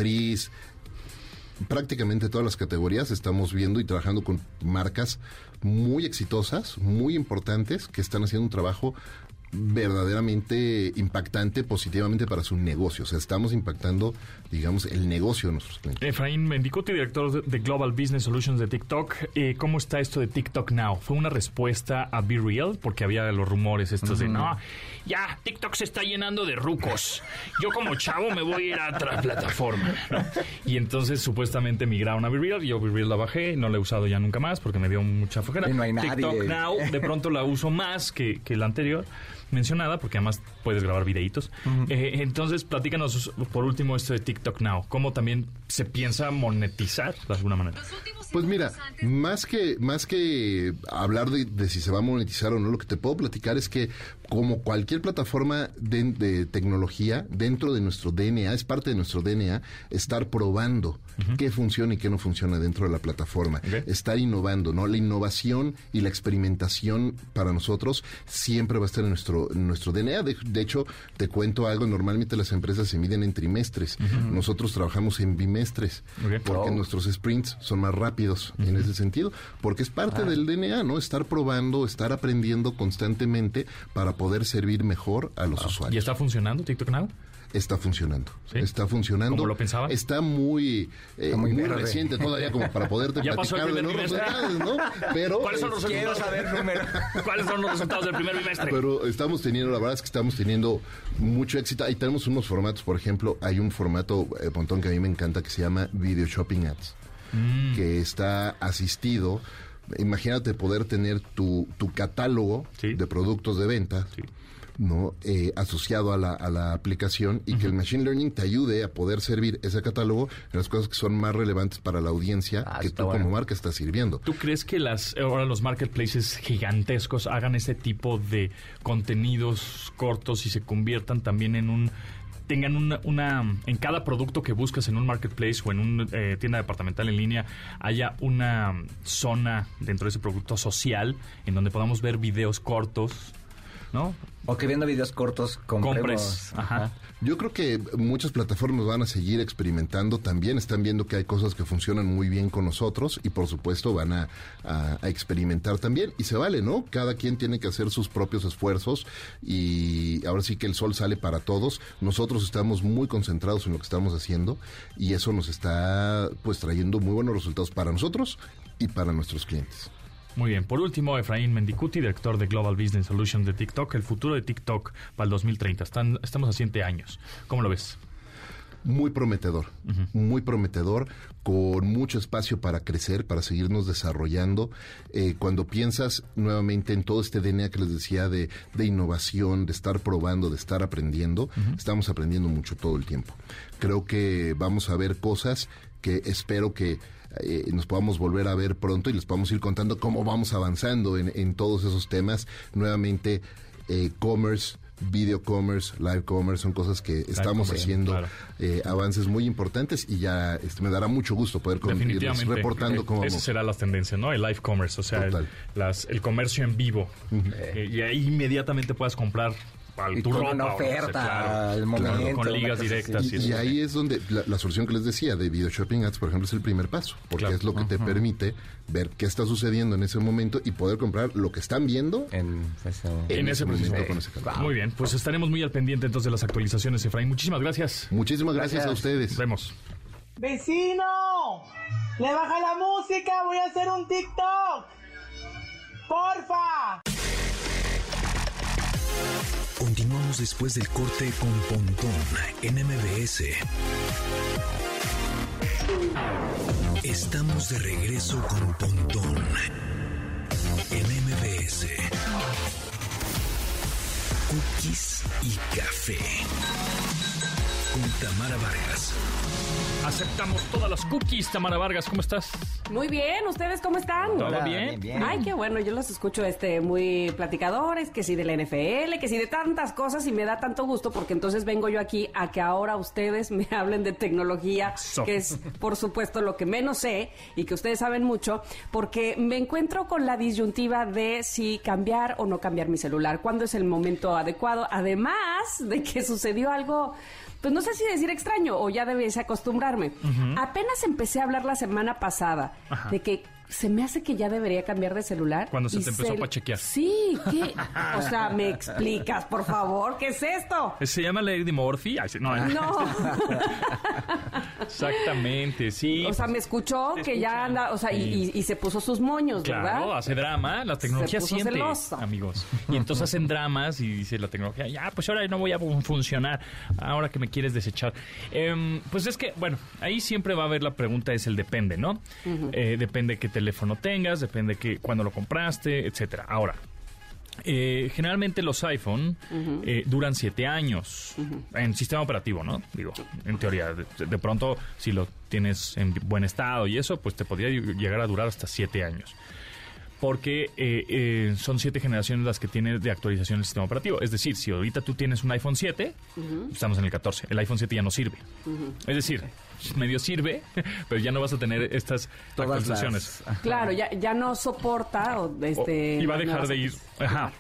Prácticamente todas las categorías estamos viendo y trabajando con marcas muy exitosas, muy importantes, que están haciendo un trabajo verdaderamente impactante positivamente para su negocio. O sea, estamos impactando, digamos, el negocio de nuestros clientes. Efraín Mendicuti, director de- Global Business Solutions de TikTok. Eh, ¿Cómo está esto de TikTok Now? ¿Fue una respuesta a Be Real? Porque había los rumores estos de, no, ya, TikTok se está llenando de rucos. Yo como chavo me voy a ir a otra plataforma. ¿no? Y entonces supuestamente migraron a Be Real. Yo Be Real la bajé, no la he usado ya nunca más porque me dio mucha flojera. Y no. TikTok Now, de pronto la uso más que, que la anterior mencionada, porque además puedes grabar videitos. Eh, entonces, platícanos por último esto de TikTok Now. ¿Cómo también se piensa monetizar de alguna manera? Pues mira, más que, más que hablar de, de si se va a monetizar o no, lo que te puedo platicar es que como cualquier plataforma de, de tecnología, dentro de nuestro DNA, es parte de nuestro DNA, estar probando qué funciona y qué no funciona dentro de la plataforma. Estar innovando, ¿no? La innovación y la experimentación para nosotros siempre va a estar en nuestro, en nuestro DNA. De, de hecho, te cuento algo, normalmente las empresas se miden en trimestres. Nosotros trabajamos en bimestres, Ok. porque Oh. nuestros sprints son más rápidos en ese sentido, porque es parte del DNA, ¿no? Estar probando, estar aprendiendo constantemente para poder servir mejor a los ¿Y usuarios. está funcionando TikTok Now? Está funcionando. ¿Sí? Está funcionando. ¿Como lo pensaba? Está muy, eh, muy muy, reciente todavía como para poderte Ya pasó el platicar de resultados, ¿no? Pero, ¿Cuáles son los eh, Quiero resultados? saber número. ¿Cuáles son los resultados del primer bimestre? Pero estamos teniendo, la verdad es que estamos teniendo mucho éxito. Ahí tenemos unos formatos, por ejemplo, hay un formato, eh, Pontón, que a mí me encanta, que se llama Video Shopping Ads, Mm. que está asistido. Imagínate poder tener tu, tu catálogo Sí. de productos de venta. Sí. ¿no? Eh, asociado a la, a la aplicación y que el Machine Learning te ayude a poder servir ese catálogo en las cosas que son más relevantes para la audiencia Ah, que tú bueno. como marca estás sirviendo. ¿Tú crees que las ahora los marketplaces gigantescos hagan ese tipo de contenidos cortos y se conviertan también en un tengan una, una en cada producto que buscas en un marketplace o en una tienda departamental en línea haya una zona dentro de ese producto social en donde podamos ver videos cortos, ¿no? O que viendo videos cortos compremos. Compres, ajá. Yo creo que muchas plataformas van a seguir experimentando también, están viendo que hay cosas que funcionan muy bien con nosotros y por supuesto van a, a- a experimentar también y se vale, ¿no? Cada quien tiene que hacer sus propios esfuerzos y ahora sí que el sol sale para todos. Nosotros estamos muy concentrados en lo que estamos haciendo y eso nos está pues trayendo muy buenos resultados para nosotros y para nuestros clientes. Muy bien. Por último, Efraín Mendicuti, director de Global Business Solutions de TikTok. El futuro de TikTok para el 2030. Están, estamos a siete años. ¿Cómo lo ves? Muy prometedor, muy prometedor, con mucho espacio para crecer, para seguirnos desarrollando. Eh, cuando piensas nuevamente en todo este DNA que les decía de, de innovación, de estar probando, de estar aprendiendo, estamos aprendiendo mucho todo el tiempo. Creo que vamos a ver cosas que espero que eh, nos podamos volver a ver pronto y les podamos ir contando cómo vamos avanzando en, en todos esos temas. Nuevamente, eh, commerce, video commerce, live commerce, son cosas que estamos commerce, haciendo claro. eh, avances muy importantes y ya este, me dará mucho gusto poder con- irles Definitivamente. reportando Eh, cómo Esas vamos. serán las tendencias, ¿no? El live commerce, o sea, el, las- el comercio en vivo. Eh, y ahí inmediatamente puedas comprar al Y tu con ropa, una o no sé, oferta claro. al momento. con ligas directas. Y, eso. y ahí es donde la, la solución que les decía de Video Shopping Ads, por ejemplo, es el primer paso, porque Claro. es lo que te permite ver qué está sucediendo en ese momento y poder comprar lo que están viendo En, En ese momento con ese. Muy bien, pues estaremos muy al pendiente entonces de las actualizaciones, Efraín. Muchísimas gracias. Muchísimas gracias, a Gracias. ustedes. Nos vemos. ¡Vecino! ¡Le baja la música! ¡Voy a hacer un TikTok! ¡Porfa! Continuamos después del corte con Pontón en MBS. Estamos de regreso con Pontón en MBS. Cookies y café. Con Tamara Vargas. Aceptamos todas las cookies, Tamara Vargas. ¿Cómo estás? Muy bien, ¿ustedes cómo están? ¿Todo Hola, bien? bien, bien. Ay, qué bueno, yo los escucho este muy platicadores, que sí de la NFL, que sí de tantas cosas y me da tanto gusto porque entonces vengo yo aquí a que ahora ustedes me hablen de tecnología, Eso. que es por supuesto lo que menos sé y que ustedes saben mucho, porque me encuentro con la disyuntiva de si cambiar o no cambiar mi celular, cuándo es el momento adecuado, además de que sucedió algo pues no sé si decir extraño o ya debiese acostumbrarme. Apenas empecé a hablar la semana pasada Ajá. de que se me hace que ya debería cambiar de celular. Cuando se te empezó a pachequear. Sí, ¿qué? O sea, ¿me explicas, por favor? ¿Qué es esto? Se llama Lady. Ay, sí, no, No. Exactamente, sí. O sea, me escuchó Te que ya anda, o sea, y, Sí. y- y se puso sus moños, Claro, ¿verdad? hace drama, la tecnología siente, celosa. amigos. Y entonces hacen dramas y dice la tecnología, ya, pues ahora no voy a fun- funcionar, ahora que me quieres desechar. Em, pues es que, bueno, ahí siempre va a haber la pregunta, es el depende, ¿no? Eh, depende qué teléfono tengas, depende que cuándo lo compraste, etcétera. Ahora, eh, generalmente los iPhone eh, duran siete años en sistema operativo, ¿no? Digo, en teoría. De, de pronto, si lo tienes en buen estado y eso, pues te podría llegar a durar hasta siete años. Porque eh, eh, son siete generaciones las que tiene de actualización el sistema operativo. Es decir, si ahorita tú tienes un iPhone 7, estamos en el 14, el iPhone 7 ya no sirve. Es decir, medio sirve, pero ya no vas a tener estas Todas actualizaciones. las- Claro, ya, ya no soporta o, este, y va a dejar de ir, ajá,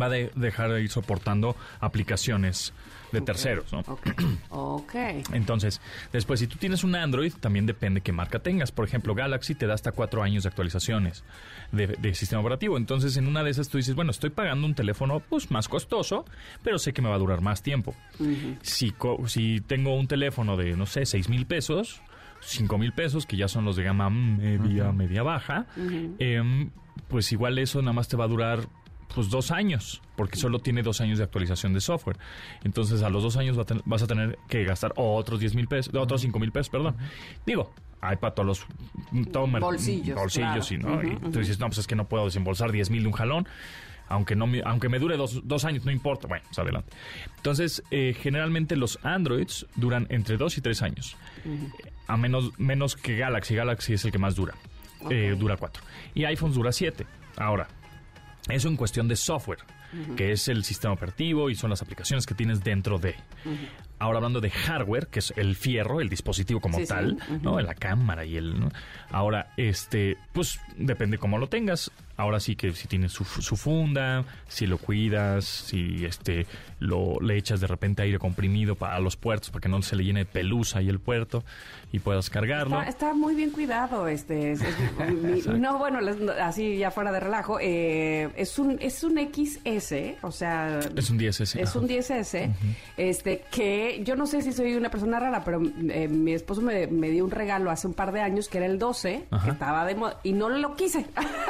va a de- dejar de ir soportando aplicaciones de terceros, ¿no? Ok. ok. Entonces, después, si tú tienes un Android, también depende qué marca tengas. Por ejemplo, Galaxy te da hasta cuatro años de actualizaciones de, de sistema operativo. Entonces, en una de esas tú dices, bueno, estoy pagando un teléfono pues más costoso, pero sé que me va a durar más tiempo. si, co- si tengo un teléfono de, no sé, seis mil pesos, cinco mil pesos, que ya son los de gama media, media baja, em, pues igual eso nada más te va a durar pues dos años, porque solo tiene dos años de actualización de software. Entonces a los dos años vas a tener que gastar otros 10 mil pesos, otros cinco mil pesos, perdón. Digo, hay para todos los todo mer- Bolsillos, bolsillos claro. ¿no? y tú dices, no, pues es que no puedo desembolsar 10 mil de un jalón. Aunque, no me, aunque me dure dos, dos años, no importa. Bueno, pues adelante. Entonces, eh, generalmente los Androids duran entre dos y tres años. A menos, menos que Galaxy. Galaxy es el que más dura. Eh, dura cuatro. Y iPhone dura siete. Ahora, eso en cuestión de software, que es el sistema operativo y son las aplicaciones que tienes dentro de. Ahora hablando de hardware, que es el fierro, el dispositivo como Sí, sí. tal, ¿no? La cámara y el... ¿no? Ahora, este, pues depende cómo lo tengas. Ahora sí que si tienes su, su funda, si lo cuidas, si este lo le echas de repente aire comprimido para los puertos para que no se le llene de pelusa ahí el puerto y puedas cargarlo. Está, está muy bien cuidado, este. es- es- mi- no, bueno, así ya fuera de relajo, eh, es un es un XS, o sea, Es un 10S. es un 10S, este, que yo no sé si soy una persona rara, pero eh, mi esposo me, me dio un regalo hace un par de años que era el 12, Ajá. que estaba de moda, y no lo quise,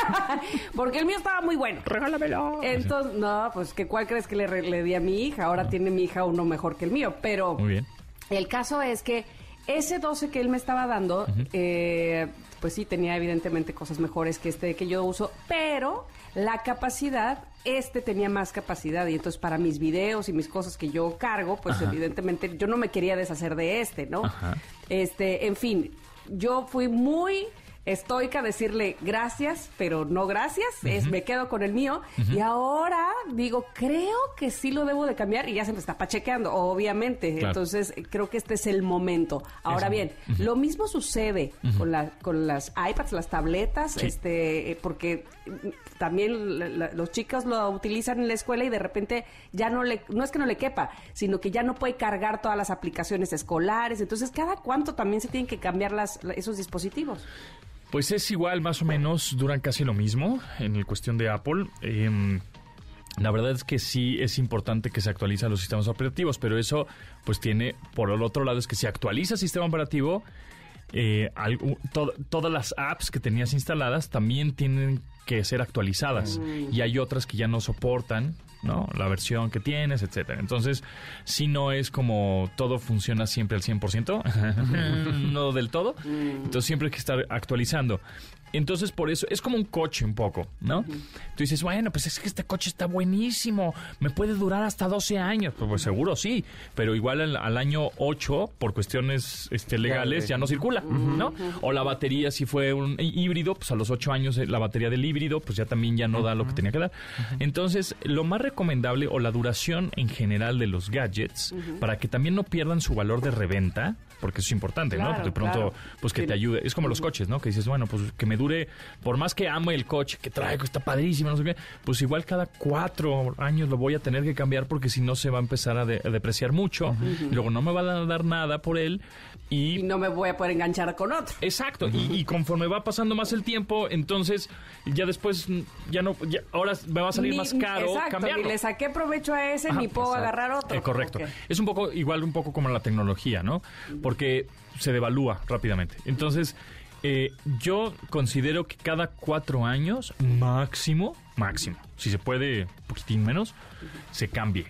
porque el mío estaba muy bueno. Regálamelo. Entonces, no, pues que cuál crees que le, le di a mi hija, ahora tiene mi hija uno mejor que el mío, pero... Muy bien. El caso es que ese 12 que él me estaba dando, eh, pues sí, tenía evidentemente cosas mejores que este que yo uso, pero la capacidad, este tenía más capacidad y entonces para mis videos y mis cosas que yo cargo, pues evidentemente yo no me quería deshacer de este, ¿no? Ajá. Este, en fin, yo fui muy estoica decirle gracias, pero no gracias, es me quedo con el mío y ahora digo, creo que sí lo debo de cambiar y ya se me está pachequeando, obviamente. Claro. Entonces, creo que este es el momento. Ahora bien, lo mismo sucede con la, con las iPads, las tabletas, Sí. este eh, porque también la- la- los chicos lo utilizan en la escuela y de repente ya no le no es que no le quepa, sino que ya no puede cargar todas las aplicaciones escolares. Entonces, cada cuánto también se tienen que cambiar las, la- esos dispositivos. Pues es igual, más o menos, duran casi lo mismo en el cuestión de Apple. Em, la verdad es que sí es importante que se actualicen los sistemas operativos, pero eso pues tiene, por el otro lado, es que si actualiza el sistema operativo, eh, todas las apps que tenías instaladas también tienen que ser actualizadas y hay otras que ya no soportan ¿no? la versión que tienes, etcétera. Entonces, si no es como todo funciona siempre al 100%, no del todo, entonces siempre hay que estar actualizando. Entonces, por eso, es como un coche un poco, ¿no? Tú dices, bueno, pues es que este coche está buenísimo, me puede durar hasta 12 años. Pues, pues, seguro sí, pero igual al, al año 8, por cuestiones este, legales, ya no circula, ¿no? O la batería, si fue un hí- híbrido, pues a los 8 años eh, la batería del híbrido, pues ya también ya no da lo que tenía que dar. Entonces, lo más recomendable o la duración en general de los gadgets, para que también no pierdan su valor de reventa, porque eso es importante, ¿no? Claro, De pronto, claro. pues que te ayude. Es como los coches, ¿no? Que dices, bueno, pues que me dure, por más que ame el coche que traigo, está padrísimo, no sé qué, pues igual cada cuatro años lo voy a tener que cambiar porque si no se va a empezar a, de- a depreciar mucho. Y luego no me van a dar nada por él. Y Y no me voy a poder enganchar con otro. Exacto, y, y conforme va pasando más el tiempo, entonces ya después ya no, ya- ahora me va a salir Ni- más caro exacto, cambiarlo. Ni le saqué provecho a ese, Ajá, ni puedo exacto. agarrar otro. Eh, correcto. Es un poco, igual un poco como la tecnología, ¿no? Porque se devalúa rápidamente. Entonces, eh, yo considero que cada cuatro años, máximo, máximo, si se puede, un poquitín menos, se cambie.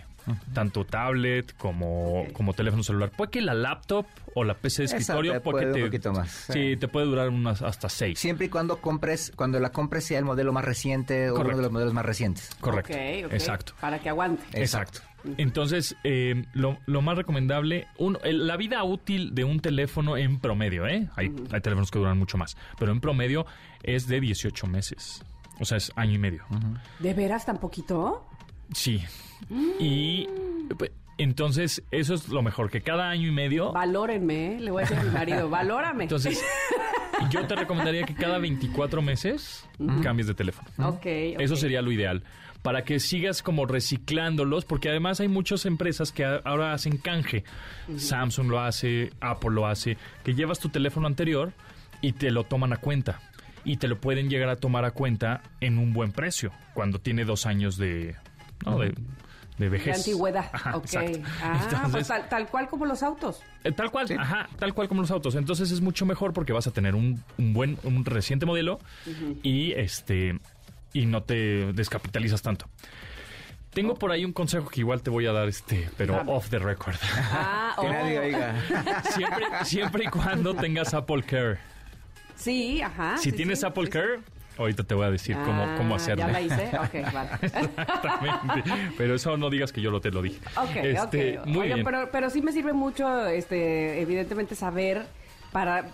Tanto tablet como, como teléfono celular. Puede que la laptop o la PC de Esa escritorio te puede puede que un te, poquito más, Sí, sí. te puede durar unas hasta seis. Siempre y cuando compres, cuando la compres sea el modelo más reciente o uno de los modelos más recientes. Correcto. Ok, ok. Exacto. Para que aguante. Exacto. Entonces, eh, lo, lo más recomendable, un- el- la vida útil de un teléfono en promedio, ¿eh? Hay, hay teléfonos que duran mucho más, pero en promedio es de 18 meses. O sea, es año y medio. ¿De veras tan poquito? Sí. Y pues, entonces, eso es lo mejor, que cada año y medio... Valórenme, ¿eh? le voy a decir a mi marido, valórame. Entonces, yo te recomendaría que cada 24 meses cambies de teléfono. ok, ok. Eso sería lo ideal. Para que sigas como reciclándolos, porque además hay muchas empresas que ahora hacen canje. Samsung lo hace, Apple lo hace, que llevas tu teléfono anterior y te lo toman a cuenta. Y te lo pueden llegar a tomar a cuenta en un buen precio, cuando tiene dos años de, ¿no? de, de De vejez. antigüedad. Ajá, ok. Ah, pues tal, tal cual como los autos. eh, Tal cual, ajá, tal cual como los autos. Entonces es mucho mejor porque vas a tener un, un buen, un reciente modelo y este y no te descapitalizas tanto. Tengo por ahí un consejo que igual te voy a dar, este, pero Dame. off the record. Ah, Que oh. nadie oiga. siempre, siempre y cuando tengas Apple Care. Sí, ajá. Si sí, tienes sí, Apple sí, Care, ahorita te voy a decir cómo, Ah, cómo hacerlo. ¿Ya la hice? Ok, vale. Exactamente. Pero eso no digas que yo lo te lo dije. Ok, Este, ok. Muy Oigan, bien. Pero, pero sí me sirve mucho, este, evidentemente, saber para...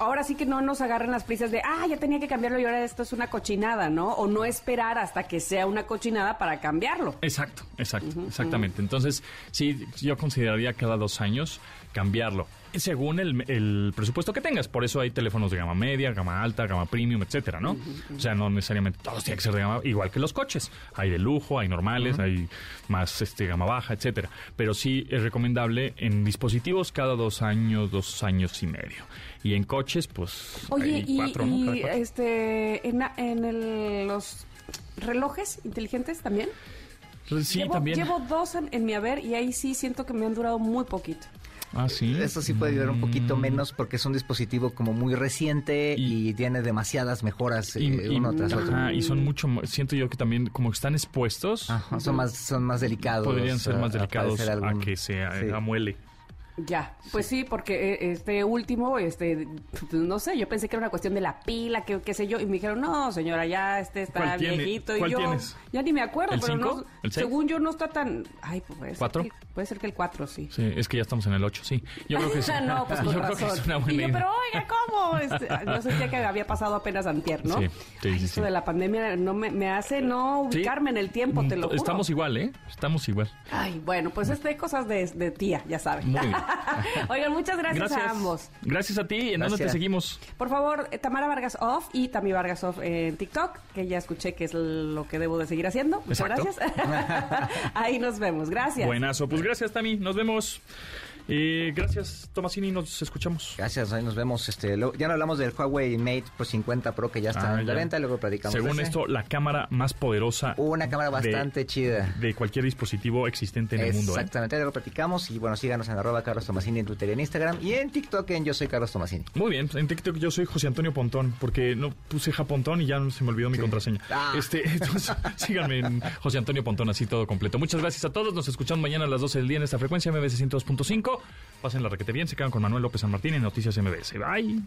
Ahora sí que no nos agarren las prisas de, ah, ya tenía que cambiarlo y ahora esto es una cochinada, ¿no? O no esperar hasta que sea una cochinada para cambiarlo. Exacto, exacto, exactamente. Entonces, sí, yo consideraría cada dos años cambiarlo, según el, el presupuesto que tengas. Por eso hay teléfonos de gama media, gama alta, gama premium, etcétera, ¿no? O sea, no necesariamente todos tienen que ser de gama, igual que los coches. Hay de lujo, hay normales, hay más este gama baja, etcétera. Pero sí es recomendable en dispositivos cada dos años, dos años y medio. Y en coches, pues Oye, hay y, cuatro, ¿no? Cada y, cuatro. este, en, en el- los relojes inteligentes también. Sí, llevo, también. llevo dos en, en mi haber y ahí sí siento que me han durado muy poquito. Ah, sí. Eso sí puede ayudar un poquito menos porque es un dispositivo como muy reciente y, Y- tiene demasiadas mejoras eh, Y, y- uno tras otro. ajá, y son mucho, siento yo que también como están expuestos, Ajá, son más son más delicados. podrían ser a- más a delicados padecer a, algún- que se sí. amuele. Ya, pues sí, porque eh, este último, este, no sé, yo pensé que era una cuestión de la pila, que qué sé yo, y me dijeron, no, señora, ya este está viejito. ¿Cuál y yo, tienes? ya ni me acuerdo, ¿El pero cinco? no, según yo no está tan, ay, pues puede ser ¿Cuatro? que- puede ser que el 4, sí. Sí, es que ya estamos en el 8, sí. Yo creo que sí. no, pues Yo creo que es una buena y yo, idea. pero oiga, ¿cómo? Este, yo sentía que había pasado apenas antier, ¿no? Sí, sí, Ay, sí, Eso sí. de la pandemia no me, me hace no ubicarme en el tiempo, te lo juro. Estamos igual, ¿eh? Estamos igual. Ay, bueno, pues este cosas de, de tía, ya saben. Muy bien. Oigan, muchas gracias, Gracias. a ambos. Gracias a ti. ¿En dónde te seguimos? Por favor, eh, Tamara Vargas Off y Tami Vargas Off en TikTok, que ya escuché que es lo que debo de seguir haciendo. Muchas Exacto. gracias. Ahí nos vemos. Gracias. Buenazo. Pues gracias, Tami. Nos vemos. Eh, gracias, Tomasini. Nos escuchamos. Gracias, ahí nos vemos. Este, luego- ya no hablamos del Huawei Mate Pro 50 Pro que ya está Ah, en la venta, luego platicamos. Según esto, la cámara más poderosa una cámara de- bastante chida. de cualquier dispositivo existente en el mundo. ¿eh? Exactamente, luego platicamos y bueno, síganos en arroba Carlos Tomasini en Twitter y en Instagram y en TikTok en Yo Soy Carlos Tomasini. Muy bien, en TikTok yo soy José Antonio Pontón, porque no puse Japontón y ya se me olvidó mi contraseña. Ah. Este, entonces, síganme en José Antonio Pontón, así todo completo. Muchas gracias a todos, nos escuchamos mañana a las 12 del día en esta frecuencia MBS 102.5. Pasen la requete bien, se quedan con Manuel López San Martín en Noticias MBS. Bye.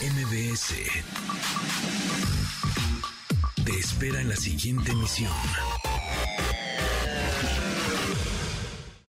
En MBS. Te espera en la siguiente emisión.